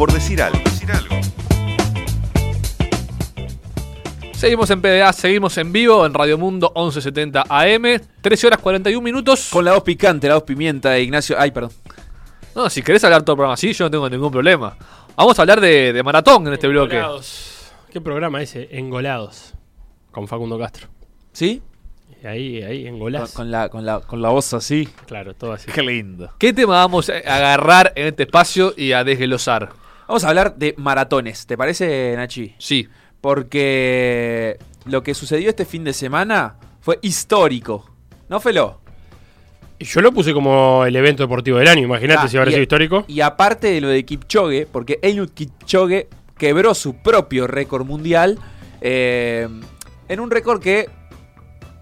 por decir algo. Seguimos en PDA, seguimos en vivo en Radio Mundo 1170 AM, 13 horas 41 minutos. Con la voz picante, la voz pimienta de Ignacio. Ay, perdón. No, si querés hablar todo el programa así, yo no tengo ningún problema. Vamos a hablar de, de maratón en este bloque. Engolados. ¿Qué programa ese? Engolados. Con Facundo Castro. ¿Sí? Y ahí, ahí, Con, engolados. con la, con, la, con la voz así. Claro, todo así. Qué lindo. ¿Qué tema vamos a agarrar en este espacio y a desglosar? Vamos a hablar de maratones. ¿Te parece, Nachi? Sí. Porque lo que sucedió este fin de semana fue histórico. ¿No, Felo? Yo lo puse como el evento deportivo del año. Imagínate Ah, si y- sido histórico. Y aparte de lo de Kipchoge, porque Eliud Kipchoge quebró su propio récord mundial eh, en un récord que,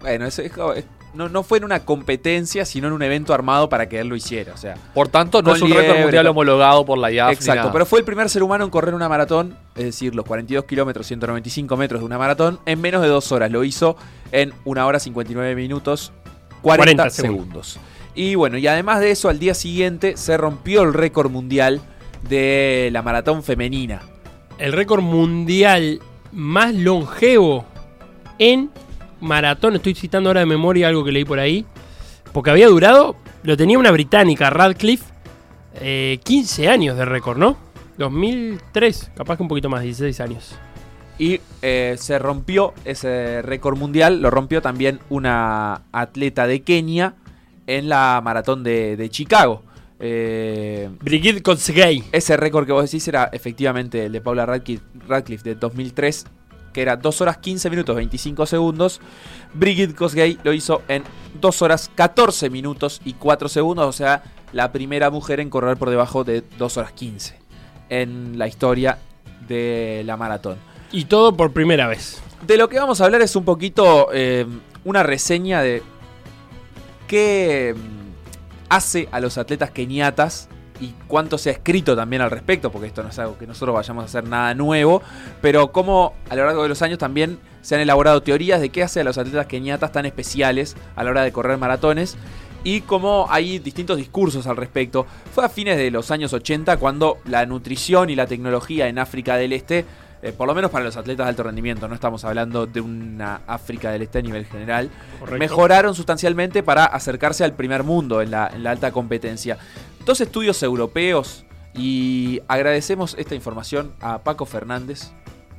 bueno, es- es- no, no fue en una competencia, sino en un evento armado para que él lo hiciera. O sea, Por tanto, no es un récord mundial homologado por la IAF. Exacto, pero fue el primer ser humano en correr una maratón, es decir, los 42 kilómetros, 195 metros de una maratón, en menos de dos horas. Lo hizo en una hora 59 minutos, 40, 40 segundos. Y bueno, y además de eso, al día siguiente se rompió el récord mundial de la maratón femenina. El récord mundial más longevo en maratón. Estoy citando ahora de memoria algo que leí por ahí. Porque había durado, lo tenía una británica, Radcliffe, eh, 15 años de récord, ¿no? 2003, capaz que un poquito más, 16 años. Y eh, se rompió ese récord mundial, lo rompió también una atleta de Kenia en la maratón de, de Chicago. Eh, Brigitte Kosgei. Ese récord que vos decís era efectivamente el de Paula Radcliffe, Radcliffe de 2003, que era 2 horas 15 minutos 25 segundos. Brigitte Kosgei lo hizo en 2 horas 14 minutos y 4 segundos, o sea, la primera mujer en correr por debajo de 2 horas 15 en la historia de la maratón. Y todo por primera vez. De lo que vamos a hablar es un poquito eh, una reseña de qué mm, hace a los atletas keniatas y cuánto se ha escrito también al respecto, porque esto no es algo que nosotros vayamos a hacer nada nuevo, pero cómo a lo largo de los años también se han elaborado teorías de qué hace a los atletas keniatas tan especiales a la hora de correr maratones y cómo hay distintos discursos al respecto. Fue a fines de los años 80 cuando la nutrición y la tecnología en África del Este eh, por lo menos para los atletas de alto rendimiento, no estamos hablando de una África del Este a nivel general, Correcto. mejoraron sustancialmente para acercarse al primer mundo en la, en la alta competencia. Dos estudios europeos y agradecemos esta información a Paco Fernández,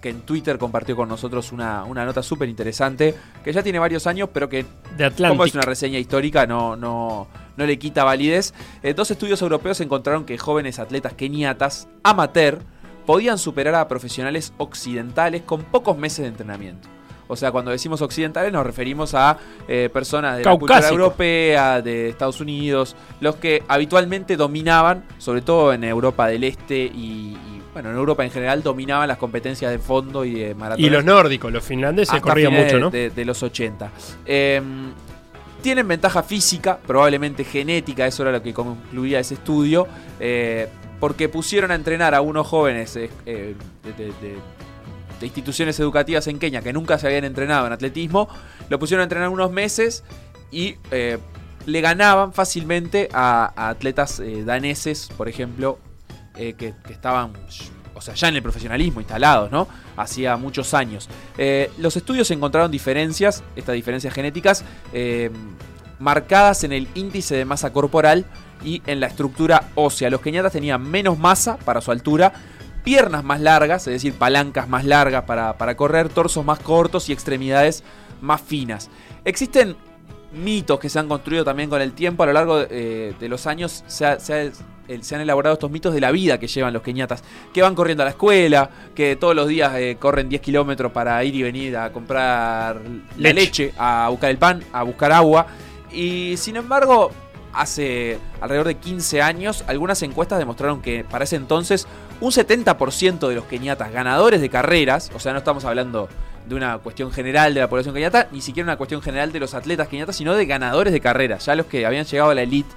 que en Twitter compartió con nosotros una, una nota súper interesante, que ya tiene varios años, pero que De como es una reseña histórica, no, no, no le quita validez. Eh, dos estudios europeos encontraron que jóvenes atletas keniatas, amateur, podían superar a profesionales occidentales con pocos meses de entrenamiento. O sea, cuando decimos occidentales nos referimos a eh, personas de la cultura Caucásico. europea, de Estados Unidos, los que habitualmente dominaban, sobre todo en Europa del Este y, y, bueno, en Europa en general, dominaban las competencias de fondo y de maratón. Y los nórdicos, los finlandeses corrían mucho, ¿no? De, de los 80. Eh, tienen ventaja física, probablemente genética, eso era lo que concluía ese estudio, eh, porque pusieron a entrenar a unos jóvenes eh, eh, de, instituciones educativas en Kenia que nunca se habían entrenado en atletismo, lo pusieron a entrenar unos meses y eh, le ganaban fácilmente a, atletas eh, daneses, por ejemplo, que, que estaban, o sea, ya en el profesionalismo instalados, ¿no? Hacía muchos años. Los estudios encontraron diferencias, estas diferencias genéticas, marcadas en el índice de masa corporal y en la estructura ósea. Los keniatas tenían menos masa para su altura, piernas más largas, es decir, palancas más largas para, para correr, torsos más cortos y extremidades más finas. Existen mitos que se han construido también con el tiempo a lo largo de, eh, de los años se, ha- se ha- el- se han elaborado estos mitos de la vida que llevan los keniatas que van corriendo a la escuela que todos los días eh, corren 10 kilómetros para ir y venir a comprar la leche a buscar el pan a buscar agua y sin embargo hace alrededor de 15 años algunas encuestas demostraron que para ese entonces un 70% de los keniatas ganadores de carreras o sea no estamos hablando de una cuestión general de la población keniata, ni siquiera una cuestión general de los atletas keniatas, sino de ganadores de carreras, ya los que habían llegado a la elite.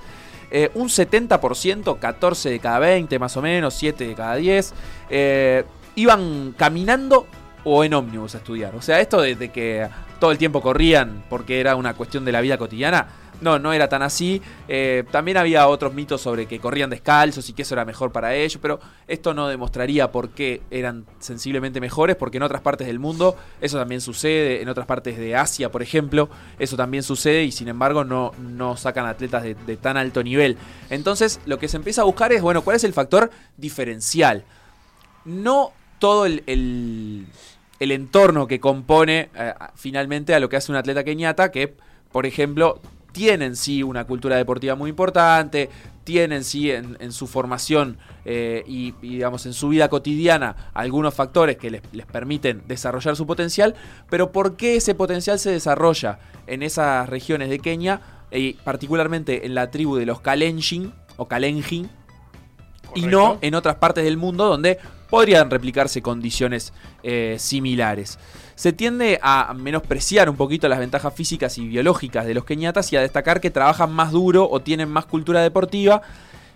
Eh, un 70%, 14 de cada 20 más o menos, 7 de cada 10, eh, iban caminando o en ómnibus a estudiar. O sea, esto de, de que todo el tiempo corrían porque era una cuestión de la vida cotidiana, no, no era tan así. Eh, también había otros mitos sobre que corrían descalzos y que eso era mejor para ellos, pero esto no demostraría por qué eran sensiblemente mejores, porque en otras partes del mundo eso también sucede, en otras partes de Asia, por ejemplo, eso también sucede y sin embargo no, no sacan atletas de, tan alto nivel. Entonces lo que se empieza a buscar es, bueno, ¿cuál es el factor diferencial? No todo el, el- el entorno que compone eh, finalmente a lo que hace un atleta keniata, que por ejemplo tienen sí una cultura deportiva muy importante, tienen sí en, en su formación eh, y, y, digamos en su vida cotidiana algunos factores que les, les permiten desarrollar su potencial, pero ¿por qué ese potencial se desarrolla en esas regiones de Kenia y particularmente en la tribu de los Kalenjin o Kalenjin y no en otras partes del mundo donde podrían replicarse condiciones eh, similares. Se tiende a menospreciar un poquito las ventajas físicas y biológicas de los keniatas y a destacar que trabajan más duro o tienen más cultura deportiva.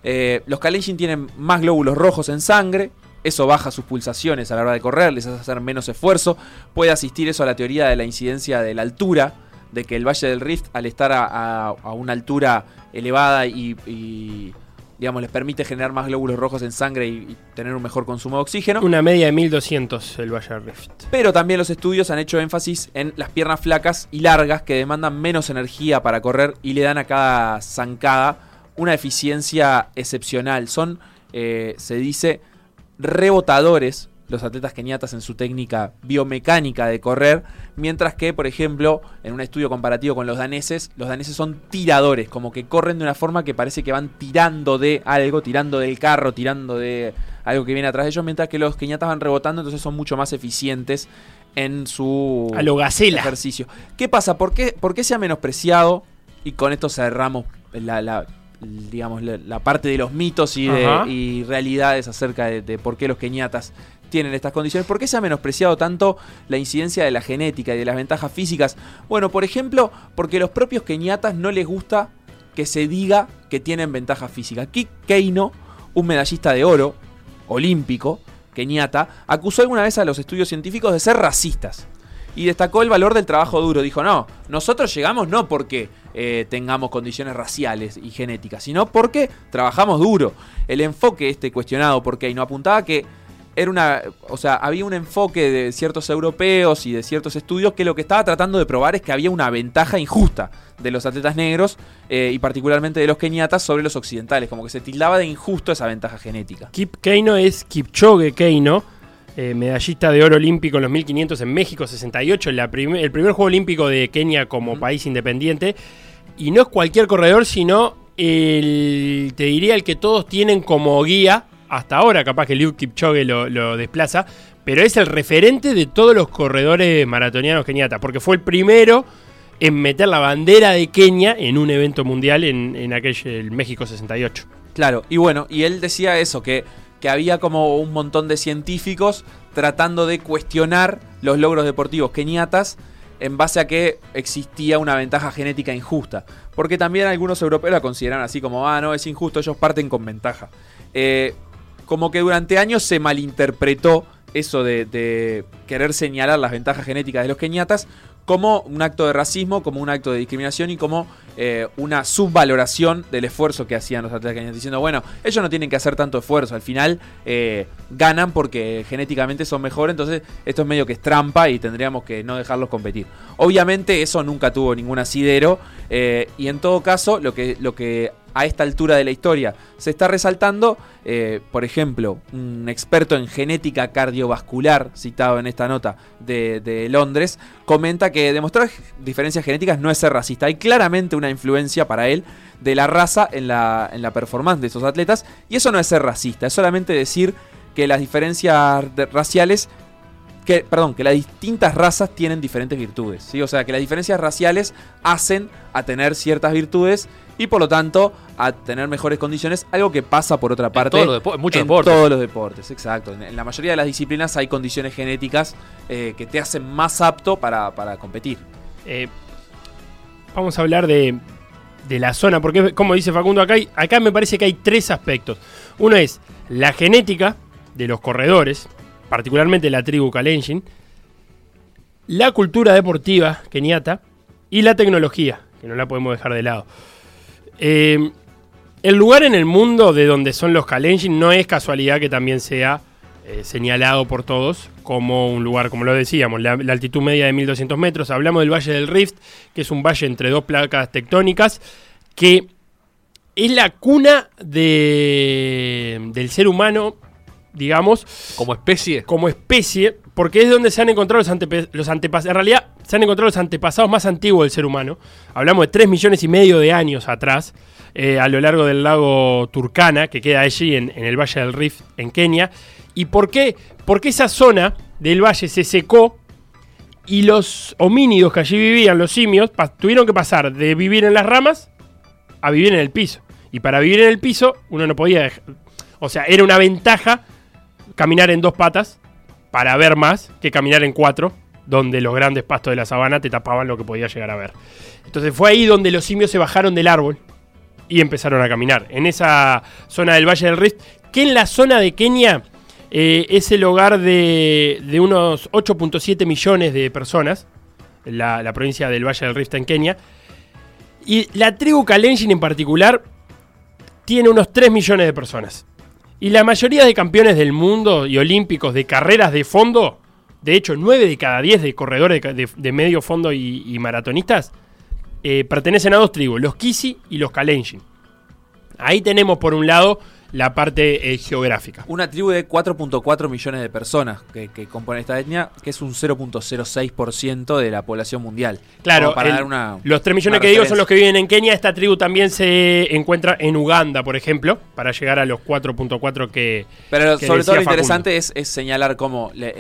Eh, los Kalenjin tienen más glóbulos rojos en sangre, eso baja sus pulsaciones a la hora de correr, les hace hacer menos esfuerzo. Puede asistir eso a la teoría de la incidencia de la altura, de que el Valle del Rift, al estar a, una altura elevada y, digamos, les permite generar más glóbulos rojos en sangre y, y tener un mejor consumo de oxígeno. Una media de 1200 el Valle Rift. Pero también los estudios han hecho énfasis en las piernas flacas y largas que demandan menos energía para correr y le dan a cada zancada una eficiencia excepcional. Son, eh, se dice, rebotadores los atletas keniatas en su técnica biomecánica de correr, mientras que, por ejemplo, en un estudio comparativo con los daneses, los daneses son tiradores, como que corren de una forma que parece que van tirando de algo, tirando del carro, tirando de algo que viene atrás de ellos, mientras que los keniatas van rebotando, entonces son mucho más eficientes en su A lo gacela. ejercicio. ¿Qué pasa? ¿Por qué, por qué se ha menospreciado? Y con esto cerramos la, la- digamos, la, la parte de los mitos y, de- y realidades acerca de, de por qué los keniatas tienen estas condiciones. ¿Por qué se ha menospreciado tanto la incidencia de la genética y de las ventajas físicas? Bueno, por ejemplo, porque a los propios keniatas no les gusta que se diga que tienen ventajas físicas. Kik Keino, un medallista de oro olímpico, keniata, acusó alguna vez a los estudios científicos de ser racistas. Y destacó el valor del trabajo duro. Dijo, no, nosotros llegamos no porque eh, tengamos condiciones raciales y genéticas, sino porque trabajamos duro. El enfoque este cuestionado por Keino apuntaba que era una, o sea, había un enfoque de ciertos europeos y de ciertos estudios que lo que estaba tratando de probar es que había una ventaja injusta de los atletas negros eh, y particularmente de los keniatas sobre los occidentales, como que se tildaba de injusto esa ventaja genética. Kip Keino es Kipchoge Keino, eh, medallista de oro olímpico en los 1500 en México 68, la prim- el primer juego olímpico de Kenia como país independiente. Y no es cualquier corredor, sino el, te diría el que todos tienen como guía, hasta ahora capaz que Liu Kipchoge lo, lo desplaza, pero es el referente de todos los corredores maratonianos keniatas, porque fue el primero en meter la bandera de Kenia en un evento mundial en, en aquel el México 68. Claro, y bueno, y él decía eso, que, que había como un montón de científicos tratando de cuestionar los logros deportivos keniatas en base a que existía una ventaja genética injusta. Porque también algunos europeos la consideran así como, ah, no, es injusto, ellos parten con ventaja. Eh, como que durante años se malinterpretó eso de, querer señalar las ventajas genéticas de los keniatas como un acto de racismo, como un acto de discriminación y como eh, una subvaloración del esfuerzo que hacían los atletas diciendo, bueno, ellos no tienen que hacer tanto esfuerzo, al final eh, ganan porque genéticamente son mejores, entonces esto es medio que es trampa y tendríamos que no dejarlos competir. Obviamente eso nunca tuvo ningún asidero eh, y en todo caso lo que, lo que a esta altura de la historia se está resaltando, por ejemplo, un experto en genética cardiovascular, citado en esta nota de, de Londres, comenta que demostrar diferencias genéticas no es ser racista. Hay claramente una influencia para él de la raza en la, en la performance de esos atletas, y eso no es ser racista, es solamente decir que las diferencias raciales que, perdón, que las distintas razas tienen diferentes virtudes, ¿sí? O sea, que las diferencias raciales hacen a tener ciertas virtudes y por lo tanto a tener mejores condiciones, algo que pasa por otra parte todos los depo- en muchos en deportes. todos los deportes, exacto. En, en la mayoría de las disciplinas hay condiciones genéticas eh, que te hacen más apto para, para competir. Eh, vamos a hablar de, de la zona, porque como dice Facundo, acá, acá me parece que hay tres aspectos. Uno es la genética de los corredores, particularmente la tribu Kalenjin, la cultura deportiva keniata y la tecnología. que no la podemos dejar de lado. Eh, el lugar en el mundo de donde son los Kalenjin no es casualidad que también sea eh, señalado por todos como un lugar, como lo decíamos, la, altitud media de 1200 metros. Hablamos del Valle del Rift, que es un valle entre dos placas tectónicas, que es la cuna de, del ser humano, digamos, Como especie. como especie, porque es donde se han encontrado los, antepe- los antepasados. En realidad, se han encontrado los antepasados más antiguos del ser humano. Hablamos de 3 millones y medio de años atrás, eh, a lo largo del lago Turkana, que queda allí en, en el Valle del Rift, en Kenia. ¿Y por qué? Porque esa zona del valle se secó y los homínidos que allí vivían, los simios, tuvieron que pasar de vivir en las ramas a vivir en el piso. Y para vivir en el piso, uno no podía. dej- O sea, era una ventaja caminar en dos patas para ver más que caminar en cuatro, donde los grandes pastos de la sabana te tapaban lo que podías llegar a ver. Entonces fue ahí donde los simios se bajaron del árbol y empezaron a caminar. En esa zona del Valle del Rift, que en la zona de Kenia eh, es el hogar de, de unos 8.7 millones de personas, la, la provincia del Valle del Rift en Kenia. Y la tribu Kalenjin en particular tiene unos 3 millones de personas. Y la mayoría de campeones del mundo y olímpicos de carreras de fondo, de hecho 9 de cada 10 de corredores de, medio fondo y, y maratonistas, eh, pertenecen a dos tribus, los Kisi y los Kalenjin. Ahí tenemos por un lado la parte eh, geográfica. Una tribu de 4.4 millones de personas que, que componen esta etnia, que es un 0.06% de la población mundial. Claro, para el- dar una, los 3 millones que digo son los que viven en Kenia. Esta tribu también se encuentra en Uganda, por ejemplo, para llegar a los 4.4 que... Pero que sobre todo lo interesante es, es señalar cómo la,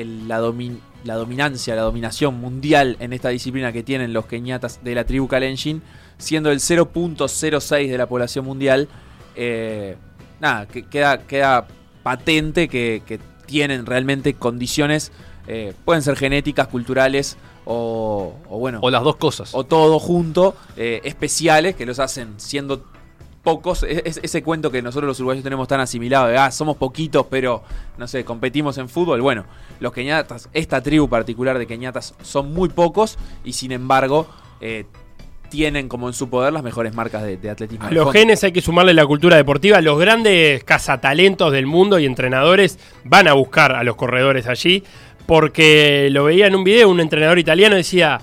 domin- la dominancia, la dominación mundial en esta disciplina que tienen los keniatas de la tribu Kalenjin, siendo el 0.06 de la población mundial, eh, nada, que queda, queda patente que, que tienen realmente condiciones, eh, pueden ser genéticas, culturales o, o bueno, O las dos cosas. o todo junto, eh, especiales que los hacen siendo pocos. Es, es- ese cuento que nosotros los uruguayos tenemos tan asimilado de, ah, somos poquitos, pero, no sé, competimos en fútbol. Bueno, los keñatas, esta tribu particular de keñatas son muy pocos y sin embargo eh, tienen como en su poder las mejores marcas de, de atletismo. A los genes hay que sumarle la cultura deportiva. Los grandes cazatalentos del mundo y entrenadores van a buscar a los corredores allí. Porque lo veía en un video, un entrenador italiano decía,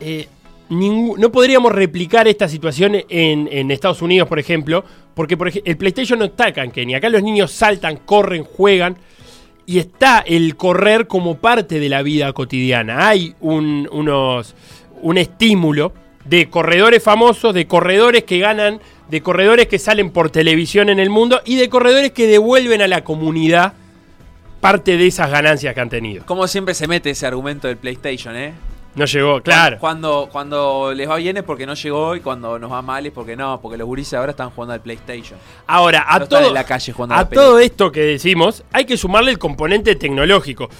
eh, ningú- no podríamos replicar esta situación en, en Estados Unidos, por ejemplo, porque por ej- el PlayStation no está acá en Kenia. Acá los niños saltan, corren, juegan. Y está el correr como parte de la vida cotidiana. Hay un, unos, un estímulo de corredores famosos, de corredores que ganan, de corredores que salen por televisión en el mundo y de corredores que devuelven a la comunidad parte de esas ganancias que han tenido. Como siempre se mete ese argumento del PlayStation, ¿eh? No llegó, claro. Cuando, cuando les va bien es porque no llegó y cuando nos va mal es porque no, porque los gurises ahora están jugando al PlayStation. Ahora, a No todo, en la calle jugando a a todo esto que decimos, hay que sumarle el componente tecnológico.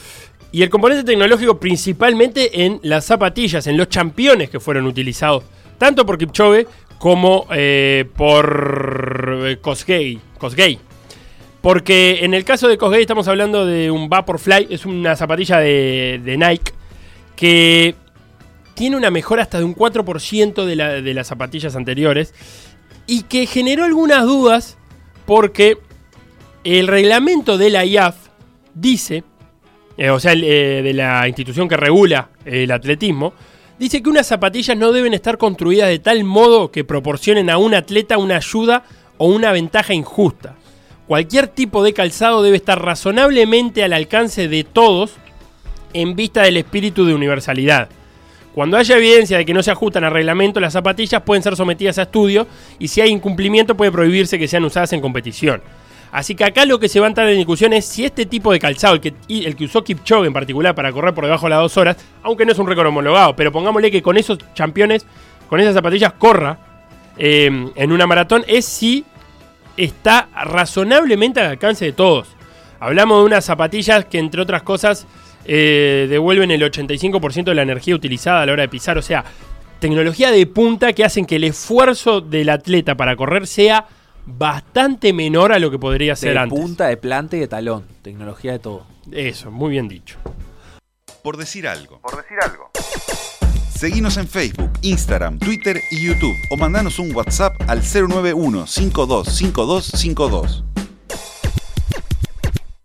Y el componente tecnológico principalmente en las zapatillas, en los championes que fueron utilizados, tanto por Kipchoge como eh, por eh, Kosgei. Kosgei. Porque en el caso de Kosgei estamos hablando de un Vaporfly, es una zapatilla de, de Nike que tiene una mejora hasta de un 4% de, de las zapatillas anteriores y que generó algunas dudas porque el reglamento de la IAF dice, eh, o sea, eh, de la institución que regula el atletismo, dice que unas zapatillas no deben estar construidas de tal modo que proporcionen a un atleta una ayuda o una ventaja injusta. Cualquier tipo de calzado debe estar razonablemente al alcance de todos en vista del espíritu de universalidad. Cuando haya evidencia de que no se ajustan al reglamento, las zapatillas pueden ser sometidas a estudio y si hay incumplimiento puede prohibirse que sean usadas en competición. Así que acá lo que se va a entrar en discusión es si este tipo de calzado, el que, el que usó Kipchoge en particular para correr por debajo de las dos horas, aunque no es un récord homologado, pero pongámosle que con esos campeones, con esas zapatillas corra eh, en una maratón, es si está razonablemente al alcance de todos. Hablamos de unas zapatillas que entre otras cosas eh, devuelven el 85% de la energía utilizada a la hora de pisar, o sea, tecnología de punta que hacen que el esfuerzo del atleta para correr sea bastante menor a lo que podría ser de antes. punta, de planta y de talón. Tecnología de todo. Eso, muy bien dicho. Por decir algo. Por decir algo. Seguinos en Facebook, Instagram, Twitter y YouTube o mandanos un WhatsApp al 091 525252.